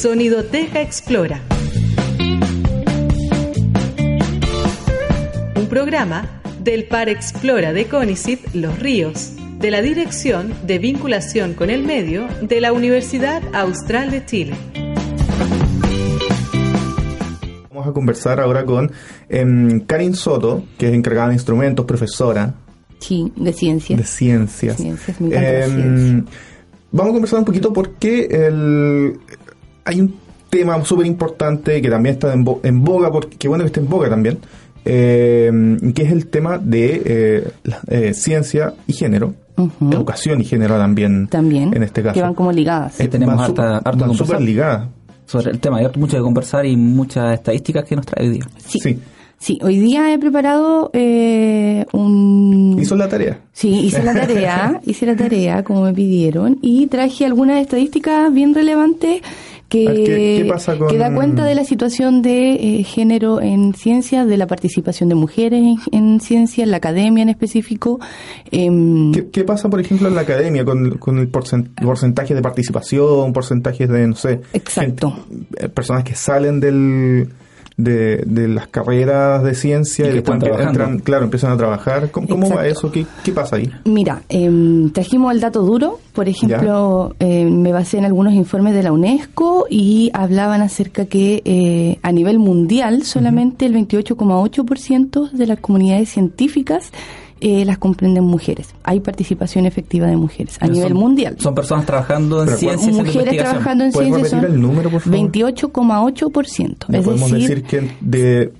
Sonidoteca Explora. Un programa del Par Explora de CONICIT Los Ríos, de la Dirección de Vinculación con el Medio de la Universidad Austral de Chile. Vamos a conversar ahora con em, Karin Soto, que es encargada de instrumentos, profesora. Sí, de ciencias. De ciencias. Ciencias, me encanta Em, ciencia. vamos a conversar un poquito porque el, hay un tema súper importante que también está en, bo- en boga, porque qué bueno que esté en boga también, em, que es el tema de eh, la- eh, ciencia y género, educación y género también, También, en este caso. que van como ligadas. Eh, tenemos van harta- van conversar. súper ligadas. sobre el tema. Hay mucho que conversar y muchas estadísticas que nos trae hoy día. Sí. Sí. Sí, hoy día he preparado eh, un... Hizo la tarea. Sí, hice la tarea, hice la tarea como me pidieron y traje algunas estadísticas bien relevantes que, ver, ¿qué- qué pasa con- que da cuenta de la situación de eh, género en ciencia, de la participación de mujeres en, en ciencia, en la academia en específico. em, ¿Qué, qué pasa, por ejemplo, en la academia con, con el porcen- porcentaje de participación, porcentajes de, no sé, Exacto. gente- eh, personas que salen del, de, de las carreras de ciencia Y que después están trabajando. entran, claro, empiezan a trabajar? ¿Cómo, cómo va eso? ¿Qué, qué pasa ahí? Mira, em, trajimos el dato duro, por ejemplo, eh, me basé en algunos informes de la UNESCO y hablaban acerca que eh, a nivel mundial solamente el 28,8% de las comunidades científicas eh, las comprenden mujeres. Hay participación efectiva de mujeres a Pero nivel son- mundial. Son personas trabajando en Pero ciencias mujeres trabajando en ¿Puedes ciencias son el número, por favor? 28,8%. ¿No Es podemos decir, decir que de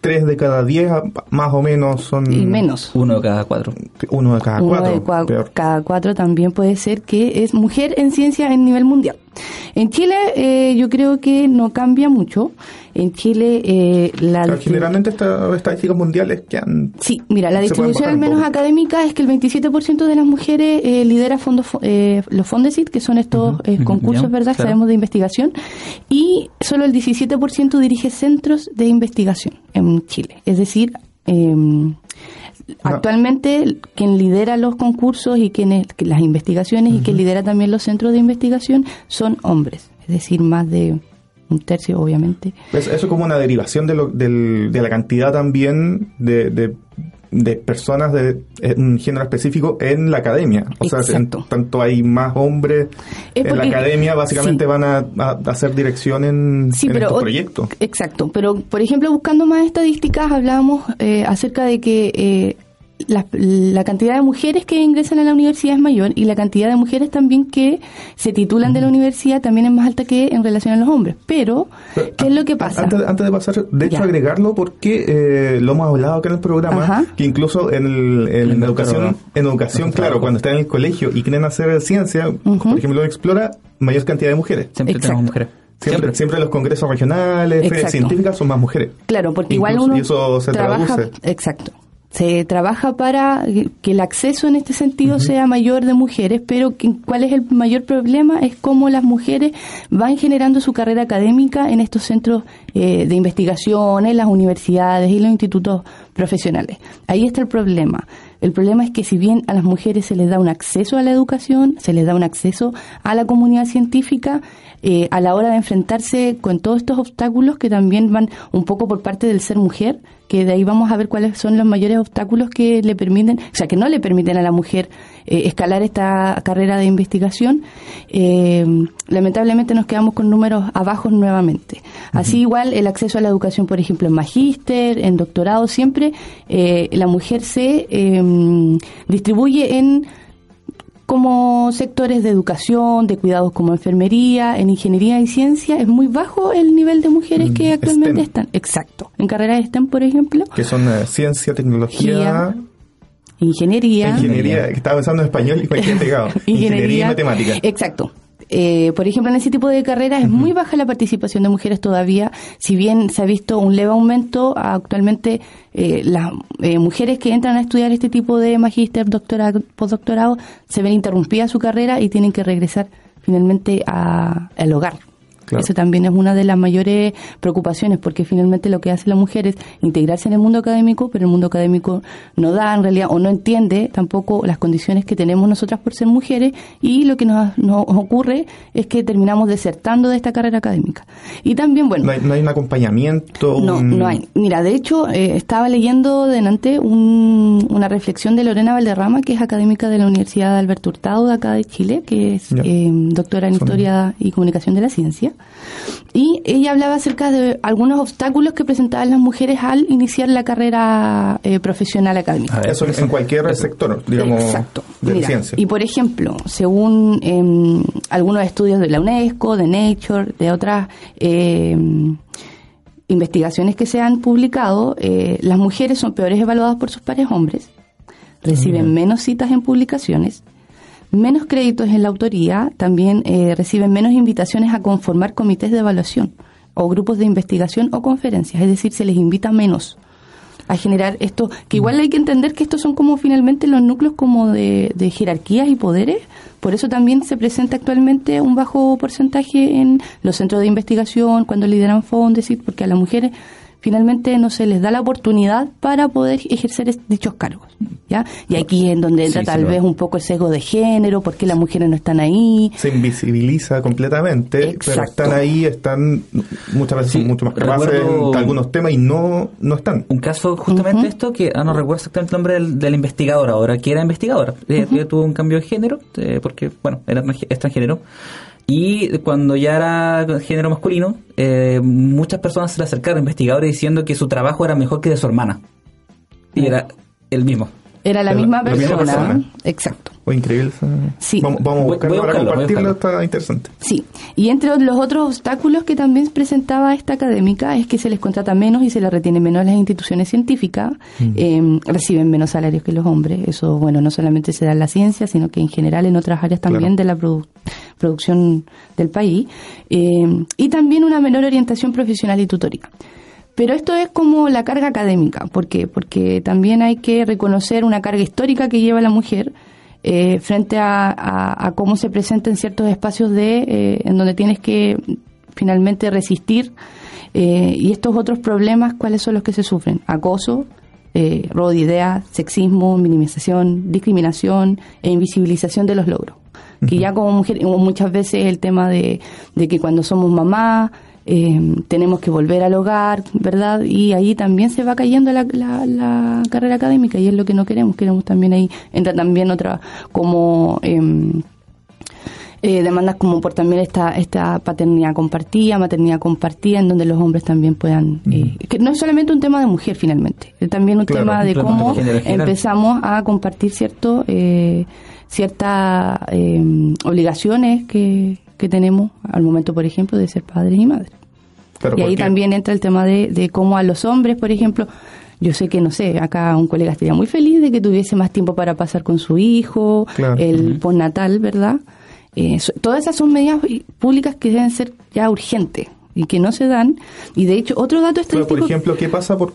3 de cada 10 a- más o menos son... y menos. Uno de cada cuatro. Uno de cada Uno cuatro. de cua- peor. cada cuatro también puede ser que es mujer en ciencia en nivel mundial. En Chile eh, yo creo que no cambia mucho. En Chile eh, la... Claro, generalmente estas estadísticas mundiales que han... Sí, mira, la distribución al menos académica es que el 27% de las mujeres eh, lidera fondos, fo- eh, los Fondesit, que son estos eh, concursos, ¿verdad? claro. Sabemos de investigación. Y solo el 17% dirige centros de investigación en Chile. Es decir, em, actualmente quien lidera los concursos y quienes las investigaciones y quien lidera también los centros de investigación son hombres. Es decir, más de un tercio, obviamente. Eso, eso como una derivación de, lo, del- de la cantidad también de, de, de personas de en un género específico en la academia. O sea, en tanto hay más hombres Es en la academia, básicamente sí. van a, a hacer dirección en, Sí, en pero estos proyectos. Exacto, pero por ejemplo buscando más estadísticas hablábamos eh, acerca de que eh, la, la cantidad de mujeres que ingresan a la universidad es mayor y la cantidad de mujeres también que se titulan de la universidad también es más alta que en relación a los hombres. Pero, Pero, ¿qué es lo que pasa? Antes, antes de pasar, de hecho, Ya. agregarlo porque eh, lo hemos hablado acá en el programa, Ajá. que incluso en, el- en educación, doctorado. en educación, claro, cuando están en el colegio y quieren hacer ciencia, por ejemplo, explora mayor cantidad de mujeres. Siempre Exacto. tenemos mujeres. Siempre, siempre los congresos regionales, ferias científicas son más mujeres. Claro, porque igual uno y eso se trabaja, traduce. exacto. Se trabaja para que el acceso en este sentido sea mayor de mujeres, pero que- ¿cuál es el mayor problema? Es cómo las mujeres van generando su carrera académica en estos centros eh, de investigación, en las universidades y los institutos profesionales. Ahí está el problema. El problema es que si bien a las mujeres se les da un acceso a la educación, se les da un acceso a la comunidad científica, eh, a la hora de enfrentarse con todos estos obstáculos que también van un poco por parte del ser mujer, que de ahí vamos a ver cuáles son los mayores obstáculos que le permiten, o sea, que no le permiten a la mujer eh, escalar esta carrera de investigación, eh, lamentablemente nos quedamos con números abajos nuevamente. Así igual el acceso a la educación, por ejemplo, en magíster, en doctorado, siempre eh, la mujer se eh, distribuye en como sectores de educación, de cuidados como enfermería, en ingeniería y ciencia, es muy bajo el nivel de mujeres que Mm, actualmente STEM. están. Exacto. En carreras STEM, por ejemplo, Que son eh, ciencia, tecnología, ingeniería, ingeniería, que estaba pensando en español y cualquier pegado. ingeniería y matemática. Exacto. Eh, por ejemplo, en ese tipo de carreras es muy baja la participación de mujeres todavía, si bien se ha visto un leve aumento, actualmente eh, las eh, mujeres que entran a estudiar este tipo de magíster, doctorado, postdoctorado, se ven interrumpida su carrera y tienen que regresar finalmente a- al hogar. Claro. Esa también es una de las mayores preocupaciones, porque finalmente lo que hace la mujer es integrarse en el mundo académico, pero el mundo académico no da en realidad o no entiende tampoco las condiciones que tenemos nosotras por ser mujeres y lo que nos, nos ocurre es que terminamos desertando de esta carrera académica. Y también, bueno, No hay, no hay un acompañamiento. no, un- no hay. Mira, de hecho, eh, estaba leyendo delante un- una reflexión de Lorena Valderrama, que es académica de la Universidad de Alberto Hurtado de acá de Chile, que es eh, doctora en Son- Historia y Comunicación de la Ciencia. Y ella hablaba acerca de algunos obstáculos que presentaban las mujeres al iniciar la carrera eh, profesional académica. A ver, Eso en cualquier sector, digamos, Exacto. de Mira, ciencia. Y por ejemplo, según em, algunos estudios de la UNESCO, de Nature, de otras em, investigaciones que se han publicado, eh, las mujeres son peores evaluadas por sus pares hombres, reciben menos citas en publicaciones, menos créditos en la autoría, también eh, reciben menos invitaciones a conformar comités de evaluación o grupos de investigación o conferencias, es decir, se les invita menos a generar esto, que igual hay que entender que estos son como finalmente los núcleos como de, de jerarquías y poderes, por eso también se presenta actualmente un bajo porcentaje en los centros de investigación, cuando lideran fondos, porque a las mujeres finalmente no se les da la oportunidad para poder ejercer dichos cargos, ¿ya? Y aquí es donde entra Sí, tal vez un poco el sesgo de género, porque las mujeres no están ahí, se invisibiliza completamente, pero están ahí, están muchas veces Sí, son mucho más capaces recuerdo- en algunos temas y no, no están. Un caso justamente esto, que ah, no recuerdo exactamente el nombre del, de la investigadora ahora, que era investigadora. Eh, tuvo un cambio de género, eh, porque, bueno, era transgénero. Y cuando ya era género masculino, eh, muchas personas se le acercaron investigadores diciendo que su trabajo era mejor que de su hermana. Y era el mismo. Era la La- misma la misma persona, exacto. O increíble. Sí. Vamos, vamos a buscarlo voy a para compartirlo, está interesante. Sí, y entre los otros obstáculos que también presentaba esta académica es que se les contrata menos y se les retiene menos en las instituciones científicas, eh, reciben menos salarios que los hombres. Eso, bueno, no solamente se da en la ciencia, sino que en general en otras áreas también Claro. de la produ- producción del país. Eh, y también una menor orientación profesional y tutoría. Pero esto es como la carga académica. ¿Por qué? Porque también hay que reconocer una carga histórica que lleva la mujer eh, frente a, a- a cómo se presenta en ciertos espacios de eh, en donde tienes que finalmente resistir. eh, y estos otros problemas, ¿cuáles son los que se sufren? Acoso, eh, robo de ideas, sexismo, minimización, discriminación e invisibilización de los logros. Que ya como mujer, muchas veces el tema de, de que cuando somos mamá eh, tenemos que volver al hogar, ¿verdad? Y ahí también se va cayendo la, la, la carrera académica y es lo que no queremos. Queremos también ahí, entra también otra como... em, eh, demandas como por también esta esta paternidad compartida, maternidad compartida, en donde los hombres también puedan... eh, que no es solamente un tema de mujer finalmente, es también un Claro, tema de cómo empezamos a compartir cierto eh, ciertas eh, obligaciones que, que tenemos al momento, por ejemplo, de ser padres y madres. Pero y ahí también entra el tema de, de cómo a los hombres, por ejemplo, yo sé que, no sé, acá un colega estaría muy feliz de que tuviese más tiempo para pasar con su hijo, Claro. el postnatal, ¿verdad? Eh, so- todas esas son medidas públicas que deben ser ya urgentes y que no se dan. Y de hecho, otro dato Pero, estadístico... por ejemplo, ¿qué pasa por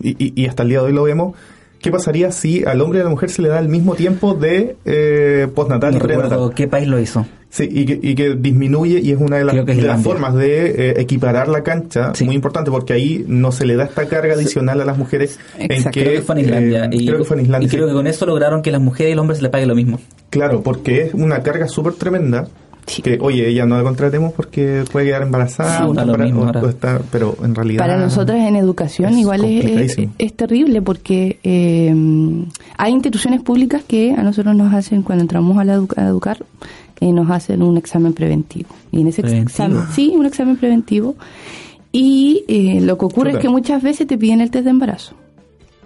y, y- y hasta el día de hoy lo vemos? ¿Qué pasaría si al hombre y a la mujer se le da el mismo tiempo de eh, postnatal No y prenatal? recuerdo qué país lo hizo. Sí, y que, y que disminuye y es una de las, de formas de eh, equiparar la cancha, Sí. muy importante porque ahí no se le da esta carga adicional a las mujeres en que, Creo que fue en Islandia. eh, y, creo que fue en Islandia, y creo sí. que con eso lograron que las mujeres y los hombres se les pague lo mismo. Claro, porque es una carga súper tremenda. Sí. Que, oye, ella no la contratemos porque puede quedar embarazada, o está para- mismo o- ahora. o está- pero en realidad. Para nosotras en educación es igual es, es, terrible porque eh, hay instituciones públicas que a nosotros nos hacen, cuando entramos a, la a educar, eh, nos hacen un examen preventivo. Y en ese examen, sí, un examen preventivo. Y eh, lo que ocurre Chuta. es que muchas veces te piden el test de embarazo.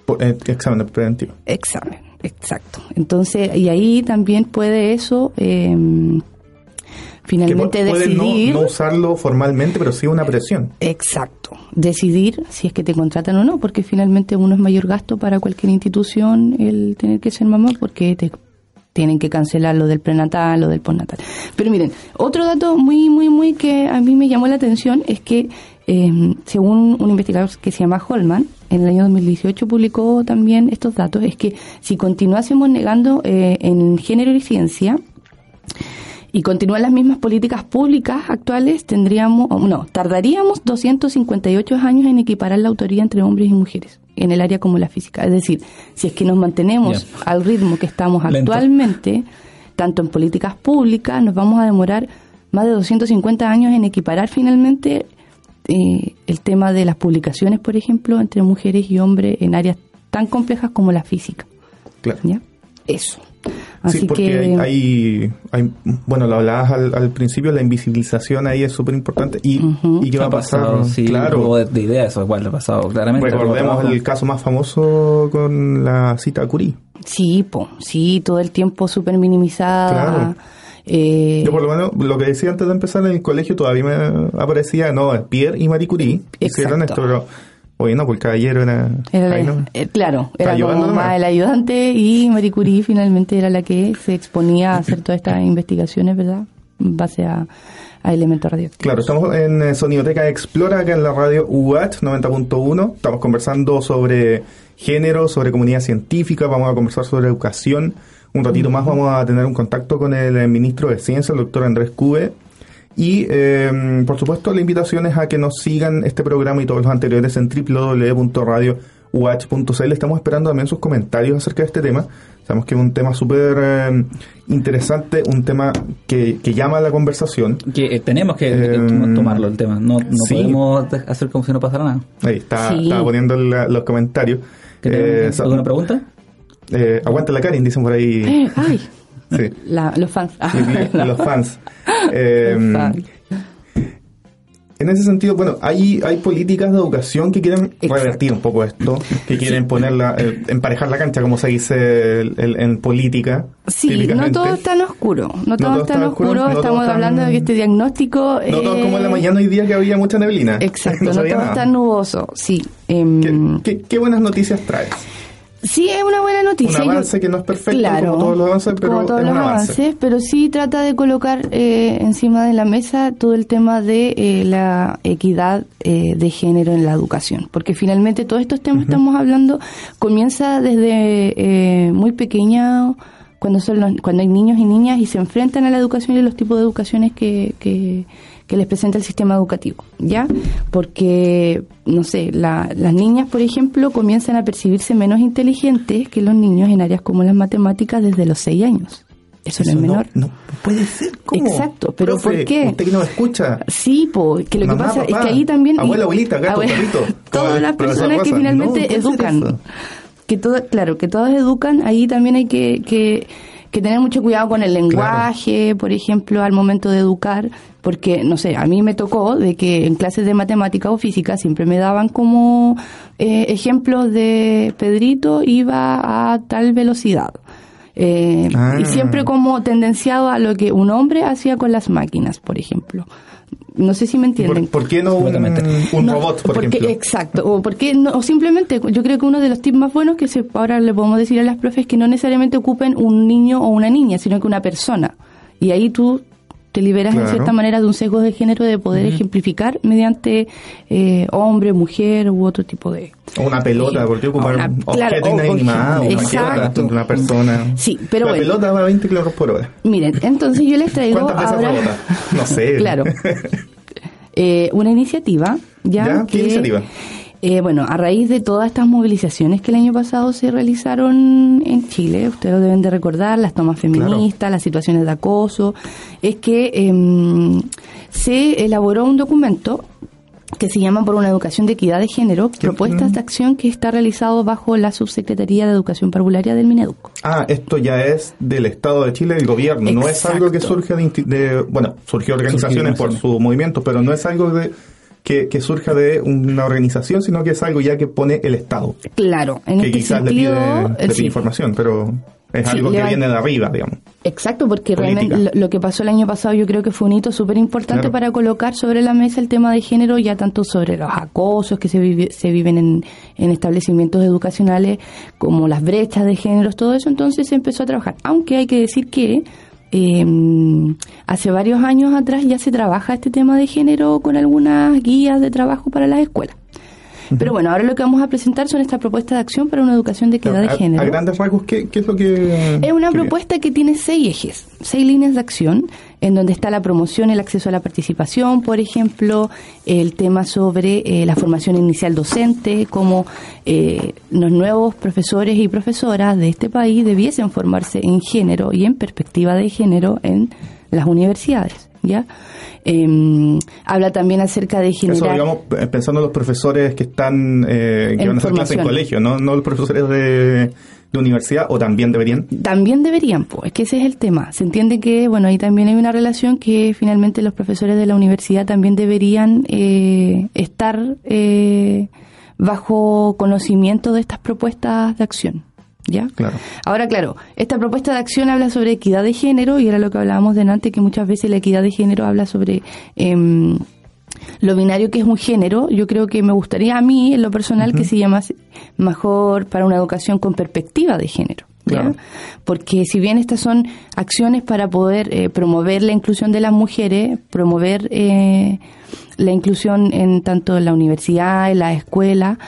Por- eh, examen preventivo. Examen, exacto. Entonces, y ahí también puede eso eh, Que finalmente pueden no, decidir. no usarlo formalmente, pero sí una presión. Exacto. Decidir si es que te contratan o no, porque finalmente uno es mayor gasto para cualquier institución el tener que ser mamá, porque te tienen que cancelar lo del prenatal o del postnatal. Pero miren, otro dato muy, muy, muy que a mí me llamó la atención es que, eh, según un investigador que se llama Holman, en el año 2018 publicó también estos datos, es que si continuásemos negando eh, en género y ciencia, y continúan las mismas políticas públicas actuales, tendríamos, no, tardaríamos 258 años en equiparar la autoría entre hombres y mujeres en el área como la física. Es decir, si es que nos mantenemos al ritmo que estamos actualmente, tanto en políticas públicas, nos vamos a demorar más de 250 años en equiparar finalmente eh, el tema de las publicaciones, por ejemplo, entre mujeres y hombres en áreas tan complejas como la física. Claro. ¿Ya? Eso. Así sí, porque que... hay, hay, bueno, lo hablabas al, principio, la invisibilización ahí es súper importante. ¿Y, ¿Y qué va a pasar? sí, claro. de idea eso igual ha pasado, claramente. Recordemos el caso más famoso con la cita Curie. Sí, po, sí, todo el tiempo súper minimizada. Claro. Eh, Yo por lo menos lo que decía antes de empezar en el colegio todavía me aparecía, no, Pierre y Marie Curie hicieron esto, pero Oye, no, porque el caballero era... Eh, claro, era como más el ayudante y Marie Curie finalmente era la que se exponía a hacer todas estas investigaciones, ¿verdad? En base a, elementos radioactivos. Claro, estamos en eh, Sonidoteca Explora, acá en la radio UAT 90.1. Estamos conversando sobre género, sobre comunidad científica, vamos a conversar sobre educación. Un ratito más vamos a tener un contacto con el ministro de Ciencia, el doctor Andrés Cube, y eh, por supuesto la invitación es a que nos sigan este programa y todos los anteriores en www.radiowatch.cl. Estamos esperando también sus comentarios acerca de este tema. Sabemos que es un tema súper eh, interesante, un tema que, llama a la conversación. Que eh, tenemos que tomarlo el tema, no, podemos hacer como si no pasara nada. Ahí está, poniendo los comentarios. ¿Alguna pregunta? aguanta la Karin, dicen por ahí. ay. los fans. los fans. Em, en ese sentido, bueno, hay, hay políticas de educación que quieren revertir un poco esto, que quieren ponerla, eh, emparejar la cancha, como se dice en política. Sí, no todo está en oscuro, no todo, está en oscuro, estamos hablando de que este diagnóstico... No todo como en la mañana hoy día que había mucha neblina. Exacto, no, todo está nuboso, sí. Em, qué buenas noticias traes? Sí, es una buena noticia. Un avance que no es perfecto como todos los avances, pero como todos es los un avance. avances, pero sí trata de colocar eh, encima de la mesa todo el tema de eh, la equidad eh, de género en la educación, porque finalmente todos estos temas que estamos hablando comienza desde muy pequeña cuando son cuando hay niños y niñas y se enfrentan a la educación y los tipos de educaciones que, que que les presenta el sistema educativo, ¿ya? Porque, no sé, las niñas, por ejemplo, comienzan a percibirse menos inteligentes que los niños en áreas como las matemáticas desde los seis años. Eso, no es menor. No, puede ser. ¿Cómo? Exacto, pero ¿por qué? Usted que no escucha. Sí, porque lo que pasa es que ahí también... Abuela, abuelita, gato, perrito. Todas las personas que finalmente educan. Que todo, claro, que todas educan, ahí también hay que, que que tener mucho cuidado con el lenguaje, por ejemplo, al momento de educar, porque, no sé, a mí me tocó de que en clases de matemática o física siempre me daban como eh, ejemplos de Pedrito iba a tal velocidad. Eh, Y Ah. siempre como tendenciado a lo que un hombre hacía con las máquinas, por ejemplo. No sé si me entienden. ¿Por, por qué no un, un No, robot, por porque, ejemplo? Exacto, o, porque no, o simplemente, yo creo que uno de los tips más buenos que se, ahora le podemos decir a las profes es que no necesariamente ocupen un niño o una niña, sino que una persona. Y ahí tú te liberas Claro. en cierta manera de un sesgo de género de poder ejemplificar mediante eh, hombre, mujer u otro tipo de... O una pelota, ¿por qué ocupar Una- un claro, objeto o- inanimado? Una pelota, una persona. Sí, pero La bueno. pelota va a 20 kilómetros por hora. Miren, entonces yo les traigo ¿Cuántas veces ahora... No sé. claro. Eh, una iniciativa ya, ¿Ya? ¿Qué que, iniciativa? Eh, bueno, a raíz de todas estas movilizaciones que el año pasado se realizaron en Chile, ustedes lo deben de recordar, las tomas feministas, las situaciones de acoso, es que em, se elaboró un documento que se llama Por una educación de equidad de género, propuestas de acción que está realizado bajo la Subsecretaría de Educación Parvularia del Mineduc. Ah, esto ya es del Estado de Chile, del gobierno. No es algo que surge de, de- bueno, surgió organizaciones por su movimiento, pero no es algo de que, que surja de una organización, sino que es algo ya que pone el Estado. Claro, en que este quizás sentido... le pide, le eh, pide sí. información, pero es Sí, algo que va- viene de arriba, digamos. Exacto, porque Política. realmente lo, lo que pasó el año pasado yo creo que fue un hito súper importante Claro. para colocar sobre la mesa el tema de género, ya tanto sobre los acosos que se, vive- se viven en, en establecimientos educacionales, como las brechas de géneros, todo eso, entonces se empezó a trabajar. Aunque hay que decir que eh, hace varios años atrás ya se trabaja este tema de género con algunas guías de trabajo para las escuelas. Pero bueno, ahora lo que vamos a presentar son estas propuestas de acción para una educación de equidad de género. a grandes rasgos, ¿qué, qué es lo que...? Es una que- propuesta que tiene seis ejes, seis líneas de acción, en donde está la promoción, el acceso a la participación, por ejemplo, el tema sobre eh, la formación inicial docente, cómo eh, los nuevos profesores y profesoras de este país debiesen formarse en género y en perspectiva de género en las universidades. ¿Ya? Em, habla también acerca de generar... Eso, digamos, pensando en los profesores que están, que van a hacer clases en colegio, ¿no? no los profesores de, de universidad o también deberían? También deberían, pues, es que ese es el tema. Se entiende que, bueno, ahí también hay una relación que finalmente los profesores de la universidad también deberían eh, estar eh, bajo conocimiento de estas propuestas de acción. ¿Ya? Claro. Ahora, claro, esta propuesta de acción habla sobre equidad de género y era lo que hablábamos delante, que muchas veces la equidad de género habla sobre eh, lo binario que es un género, yo creo que me gustaría a mí, en lo personal, que se llamase mejor para una educación con perspectiva de género. Porque si bien estas son acciones para poder eh, promover la inclusión de las mujeres, promover eh, la inclusión en tanto en la universidad, en la escuela,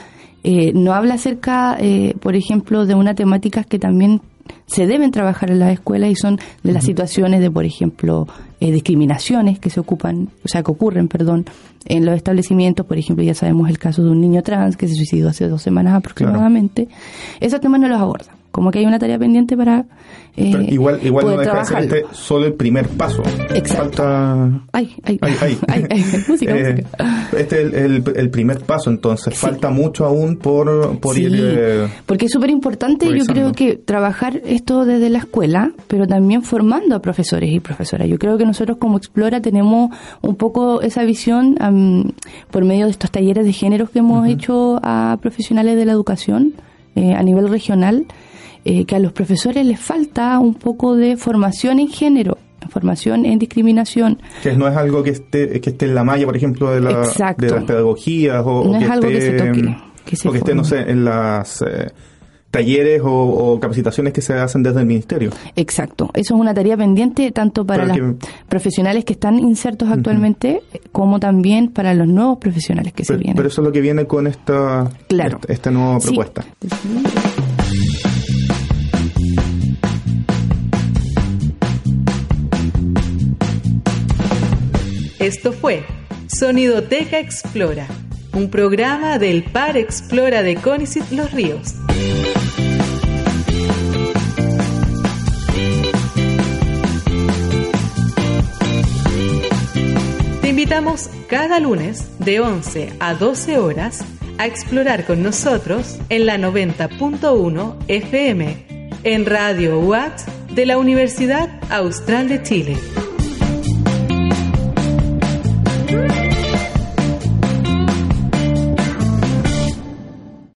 eh, no habla acerca, por ejemplo, de una temática que también se deben trabajar en las escuelas y son de las situaciones de, por ejemplo, eh, discriminaciones que se ocupan, o sea, que ocurren, perdón, en los establecimientos. Por ejemplo, ya sabemos el caso de un niño trans que se suicidó hace dos semanas aproximadamente. Esos temas no los abordan como que hay una tarea pendiente para eh, igual igual no deja de ser este solo el primer paso. Exacto. Falta ay ay. Ay, ay, música, eh, este es el, el, primer paso entonces falta mucho aún por, por ir eh, porque es súper importante yo creo que trabajar esto desde la escuela pero también formando a profesores y profesoras. Yo creo que nosotros como Explora tenemos un poco esa visión por medio de estos talleres de géneros que hemos hecho a profesionales de la educación eh, a nivel regional eh, que a los profesores les falta un poco de formación en género, formación en discriminación. Que no es algo que esté, que esté en la malla, por ejemplo, de, la, de las pedagogías o, no es algo que se toque. Que o que esté, no sé, en las... Eh, talleres o, capacitaciones que se hacen desde el ministerio. Exacto, eso es una tarea pendiente tanto para, los profesionales que están insertos actualmente como también para los nuevos profesionales que se vienen. Pero eso es lo que viene con esta, claro. esta, nueva propuesta. Esto fue Sonidoteca Explora, un programa del Par Explora de Conicet Los Ríos. Te invitamos cada lunes de 11 a 12 horas a explorar con nosotros en la 90.1 FM en Radio UAT de la Universidad Austral de Chile.